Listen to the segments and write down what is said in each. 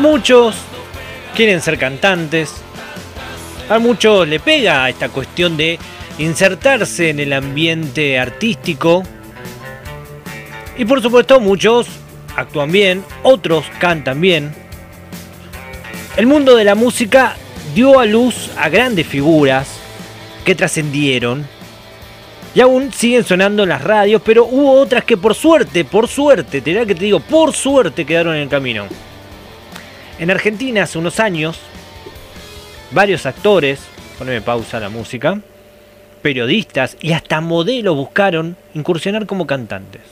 Muchos quieren ser cantantes. A muchos le pega esta cuestión de insertarse en el ambiente artístico. Y por supuesto muchos actúan bien, otros cantan bien. El mundo de la música dio a luz a grandes figuras que trascendieron y aún siguen sonando en las radios, pero hubo otras que por suerte, por suerte, te dirá que te digo, por suerte quedaron en el camino. En Argentina hace unos años, varios actores, poneme pausa la música, periodistas y hasta modelos buscaron incursionar como cantantes.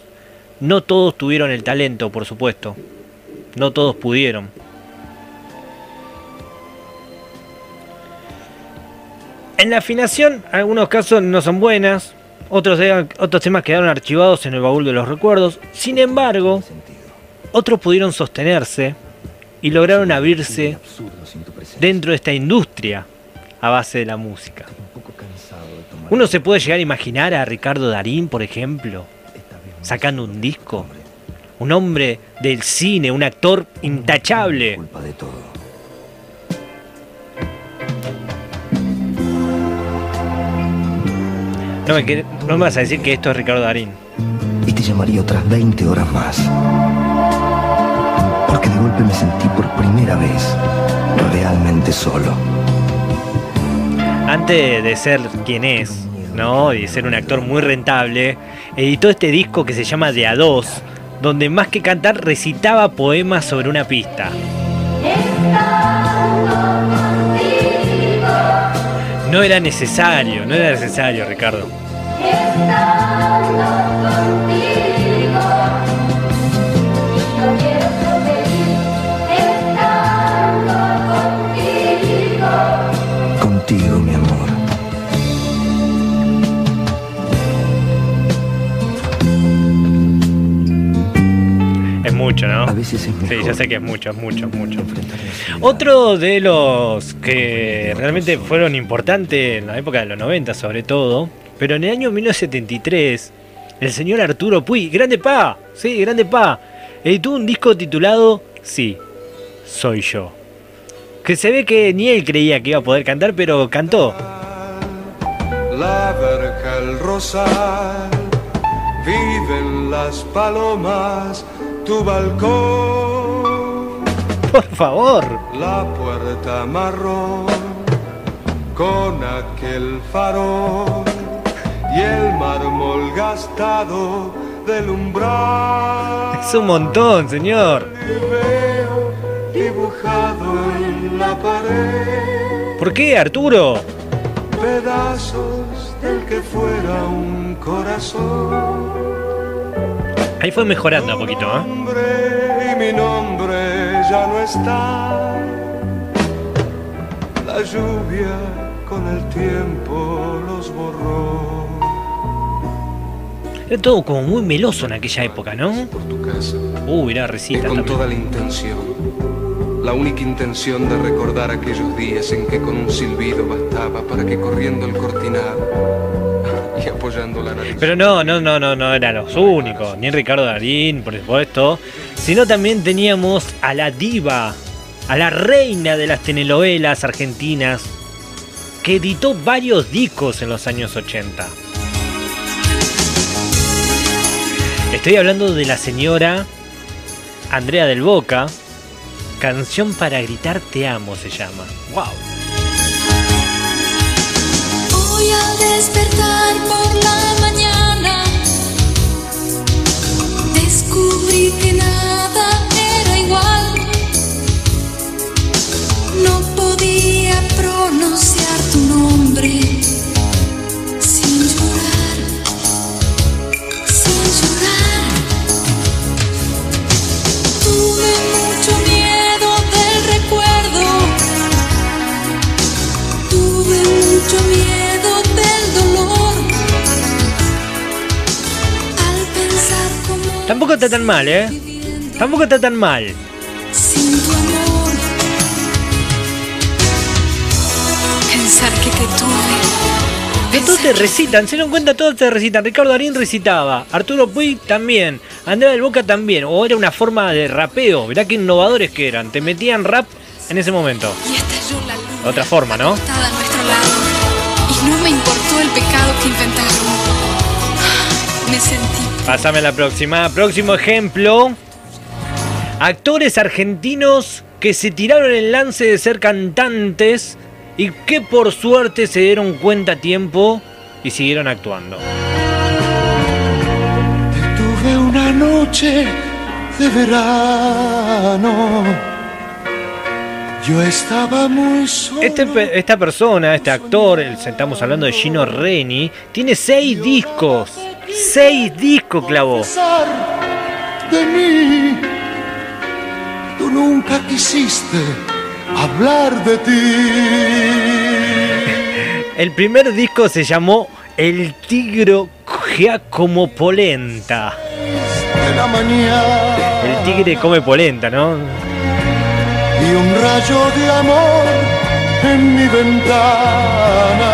No todos tuvieron el talento, por supuesto. No todos pudieron. En la afinación, algunos casos no son buenas, otros, otros temas quedaron archivados en el baúl de los recuerdos. Sin embargo, otros pudieron sostenerse y lograron abrirse dentro de esta industria a base de la música. Uno se puede llegar a imaginar a Ricardo Darín, por ejemplo, sacando un disco. Un hombre del cine, un actor intachable. No me, no me vas a decir que esto es Ricardo Darín. Y te llamaría otras 20 horas más. Porque de golpe me sentí por primera vez realmente solo. Antes de ser quien es, ¿no? Y de ser un actor muy rentable, editó este disco que se llama De a dos, donde más que cantar recitaba poemas sobre una pista. No era necesario, no era necesario, Ricardo. Mucho, ¿no? A veces es mejor. Sí, ya sé que es mucho, es mucho, mucho. Otro de los que realmente fueron importantes en la época de los 90 sobre todo, pero en el año 1973, el señor Arturo Puy, grande pa, sí, grande pa, editó un disco titulado Sí, soy yo. Que se ve que ni él creía que iba a poder cantar, pero cantó. La verja, el rosal, viven las palomas, tu balcón, Por favor. la puerta marrón, con aquel farol y el mármol gastado del umbral. Es un montón, señor. Y veo dibujado en la pared ¿Por qué, Arturo? pedazos del que fuera un corazón. Ahí fue mejorando un poquito, ¿eh? Y mi nombre ya no está. La lluvia con el tiempo los borró. Era todo como muy meloso en aquella época, ¿no? por tu casa Uh, mirá, recita con también. toda la intención, la única intención de recordar aquellos días en que con un silbido bastaba para que corriendo el cortinado apoyando la nariz. Pero no, no, no, no, no eran los únicos, ni Ricardo Darín, por supuesto, sino también teníamos a la diva, a la reina de las telenovelas argentinas, que editó varios discos en los años 80. Estoy hablando de la señora Andrea del Boca, Canción para gritar te amo se llama. ¡Wow! Hoy al despertar por la mañana Tampoco está tan mal, ¿eh? Tampoco está tan mal. sin tu amor. Pensar que te tuve. Todos te recitan, se dan cuenta, todos te recitan. Ricardo Darín recitaba, Arturo Puig también, Andrea del Boca también, o era una forma de rapeo. Mirá qué innovadores que eran. Te metían rap en ese momento. Y estalló la luna. Otra forma, ¿no? Estaba a nuestro lado. Pásame la próxima. Próximo ejemplo. Actores argentinos que se tiraron el lance de ser cantantes y que por suerte se dieron cuenta a tiempo y siguieron actuando. Tuve una noche de verano. Yo estaba muy solo. Este esta persona, este actor, el- estamos hablando de Gino Reni, tiene seis discos. Seis discos clavó. pesar de mí. Tú nunca quisiste hablar de ti. El primer disco se llamó El Tigro Giacomo Polenta. De la mañana. El tigre come polenta, ¿no? y un rayo de amor en mi ventana.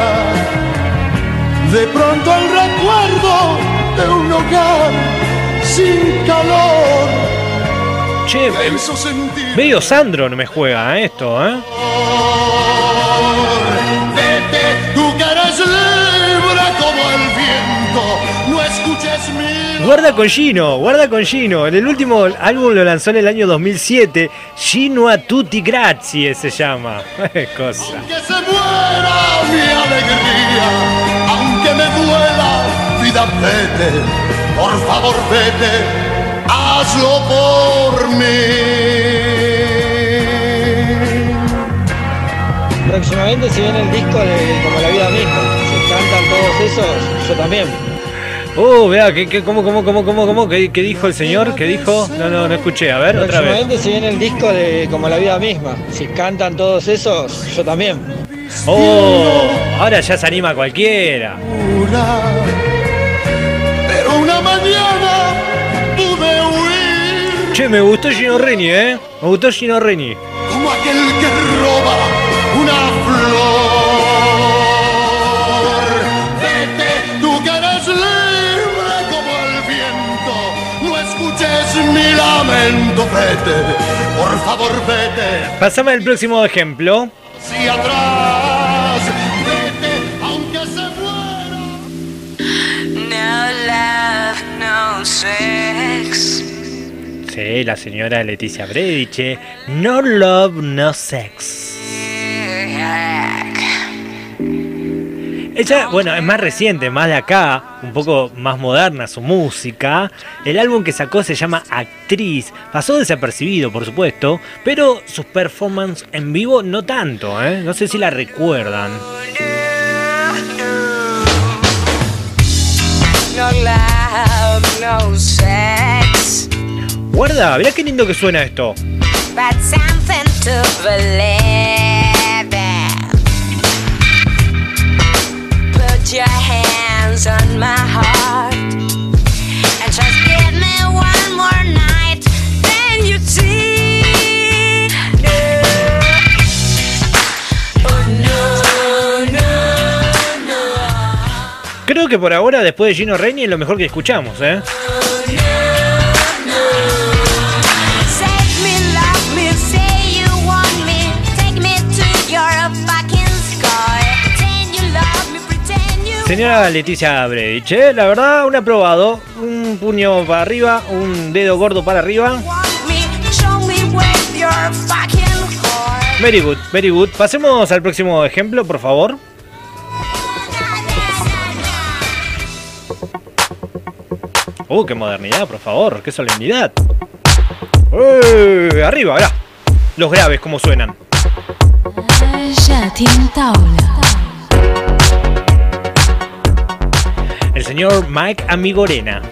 De pronto el recuerdo de un hogar sin calor. Che, medio Sandro no me juega ¿eh? esto, ¿eh? Vete, tú que eres libre como el viento. No escuches mi Guarda con Gino, guarda con Gino. En el último álbum lo lanzó en el año 2007. Gino a tutti grazie se llama. Qué cosa. Que se muera mi alegría, aunque vida, vete, por favor, vete, hazlo por mí. Próximamente se viene el disco de Como la vida misma. Se cantan todos esos, yo también. Oh, vea, ¿qué, qué, cómo, cómo, cómo, cómo, cómo? ¿Qué, qué dijo el señor? ¿Qué dijo? No, no, no escuché. A ver, otra vez. Próximamente se viene el disco de Como la vida misma. Si cantan todos esos, yo también. Oh, ahora ya se anima cualquiera. Che, me gustó Gino Reni, ¿eh? Me gustó Gino Reni. como aquel que roba una flor. Vete, tú que eres libre como el viento, no escuches mi lamento, vete, por favor, vete. Pasame el próximo ejemplo. Si atrás, La señora Leticia Brediche. No love, no sex. Ella, bueno, es más reciente, más de acá, un poco más moderna su música. El álbum que sacó se llama Actriz. Pasó desapercibido, por supuesto, pero sus performances en vivo no tanto, ¿eh? No sé si la recuerdan. No love, no sex. Guarda, mirá qué lindo que suena esto. But something to believe in. Put your hands on my heart. And just give me one more night. Then you see. No. Oh, no, no, no. Creo que por ahora, después de Gino Reni, es lo mejor que escuchamos, ¿eh? Señora Leticia Bredich, ¿eh? la verdad, un aprobado. Un puño para arriba, un dedo gordo para arriba. Very good, very good. Pasemos al próximo ejemplo, por favor. Uh, qué modernidad, por favor, qué solemnidad. ¡Eh! Arriba, mirá. Los graves, cómo suenan. señor Mike Amigorena.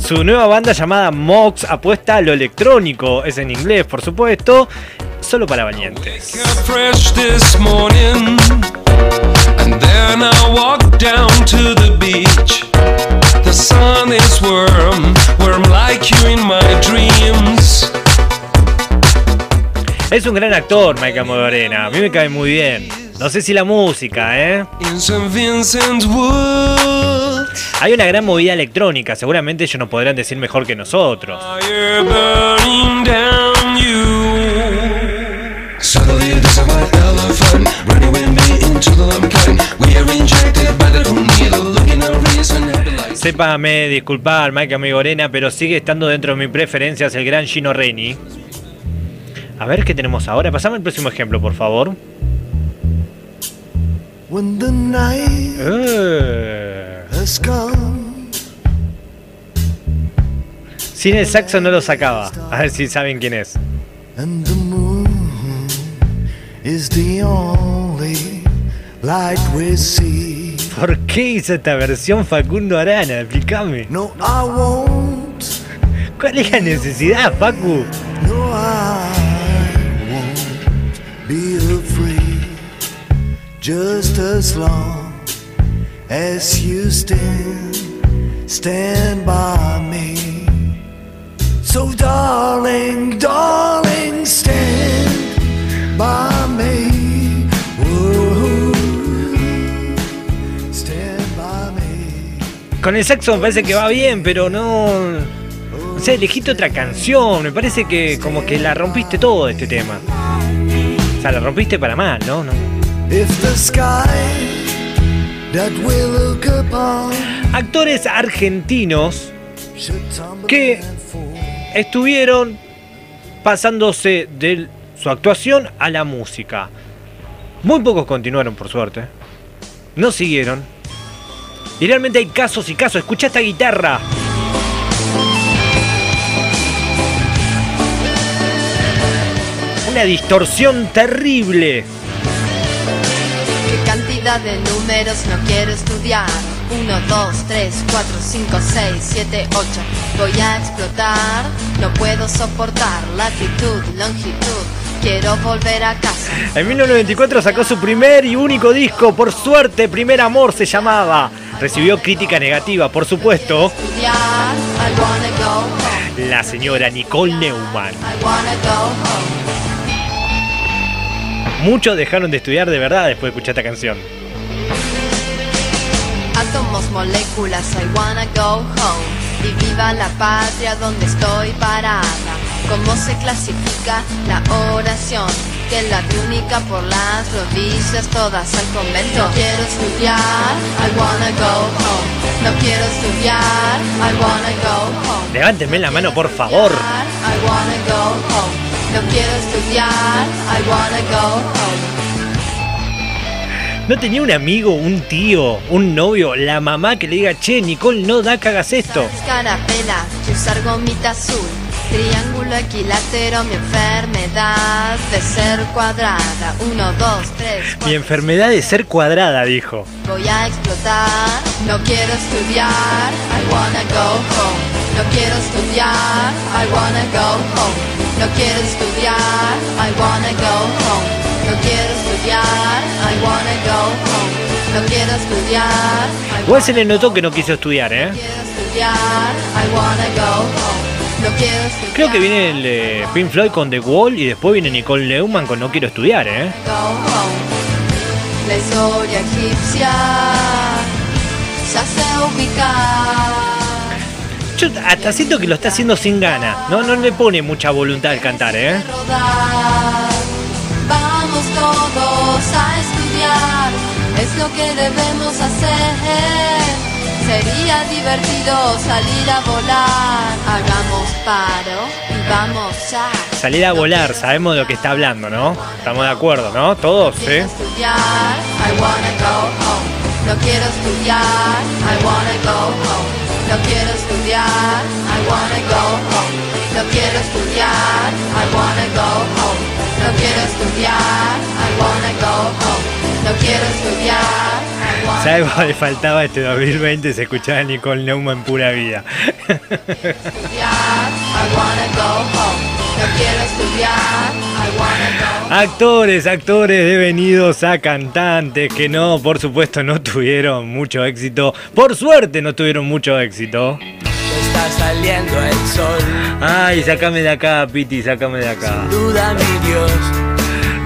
Su nueva banda llamada Mox apuesta a lo electrónico, es en inglés por supuesto, solo para valientes. Then I walk down to the beach. The sun is worth Es un gran actor Mike Amigorena, a mí me cae muy bien. No sé si la música, ¿eh? Hay una gran movida electrónica, seguramente ellos nos podrán decir mejor que nosotros. Sépame disculpar, Mike Amigorena, pero sigue estando dentro de mis preferencias el gran Gino Reni. A ver qué tenemos ahora. Pasame el próximo ejemplo, por favor. When the night Eh. has come Sin el saxo no lo sacaba. A ver si saben quién es. and the moon is the only light we see. ¿Por qué hizo esta versión Facundo Arana? Explícame. No, I won't. ¿Cuál es la necesidad, Facu? No, I Just as long as you stand, stand by me. So, darling, darling, stand by me. Con el saxo me parece que va bien, pero no. O sea, elegiste otra canción. Me parece que como que la rompiste todo este tema. O sea, la rompiste para mal, no. If the sky that we look upon Actores argentinos fall. estuvieron pasándose de su actuación a la música. Muy pocos continuaron, por suerte. No siguieron. Y realmente hay casos y casos. Escucha esta guitarra. Una distorsión terrible. ¿Qué cantidad de números no quiero estudiar? 1, 2, 3, 4, 5, 6, 7, 8 Voy a explotar, no puedo soportar Latitud, longitud, quiero volver a casa En 1994 sacó su primer y único disco. Por suerte, Primer Amor se llamaba. Recibió crítica negativa, por supuesto. La señora Nicole Neumann. Muchos dejaron de estudiar de verdad después de escuchar esta canción. Átomos, moléculas, I wanna go home Y viva la patria donde estoy parada ¿Cómo se clasifica la oración? Que la túnica por las rodillas todas al convento No quiero estudiar, I wanna go home No quiero estudiar, I wanna go home Levántenme la mano, por favor. I wanna go home No quiero estudiar, I wanna go home ¿No tenía un amigo, un tío, un novio, la mamá que le diga, che, Nicole, no da que hagas esto? Usar gomita azul, triángulo equilátero, mi enfermedad de ser cuadrada. Uno, dos, tres, Mi cuatro. enfermedad de ser cuadrada, dijo. Voy a explotar, no quiero estudiar, I wanna go home. No quiero estudiar, I wanna go home. No quiero estudiar, I wanna go home. No quiero estudiar, I wanna go home. No quiero estudiar, I Igual se le notó que no quiso estudiar, ¿eh? quiero estudiar, I wanna go home. No quiero estudiar. Creo que viene el de Pink Floyd con The Wall y después viene Nicole Neumann con No quiero estudiar, ¿eh? Go home. La historia egipcia ya se ubica. Yo hasta siento que lo está haciendo sin gana. No, no le pone mucha voluntad al cantar, ¿eh? Vamos todos a estudiar, es lo que debemos hacer. Sería divertido salir a volar. Hagamos paro y vamos ya. Salir a volar, sabemos de lo que está hablando, ¿no? Estamos de acuerdo, ¿no? Todos, ¿sí? Quiero estudiar, I wanna go home. No quiero estudiar, I wanna go home. No quiero estudiar, I wanna go home. No quiero estudiar, I wanna go home. No quiero estudiar, I wanna go home. No quiero estudiar, I wanna ¿Sabes algo le faltaba este 2020? Se escuchaba a Nicole Neumann en pura vida. estudiar, I wanna go home. No quiero estudiar, Actores, actores devenidos a cantantes que no, por supuesto, no tuvieron mucho éxito. Por suerte no tuvieron mucho éxito. Está saliendo el sol, Ay, sácame de acá, Piti, sácame de acá. duda mi Dios,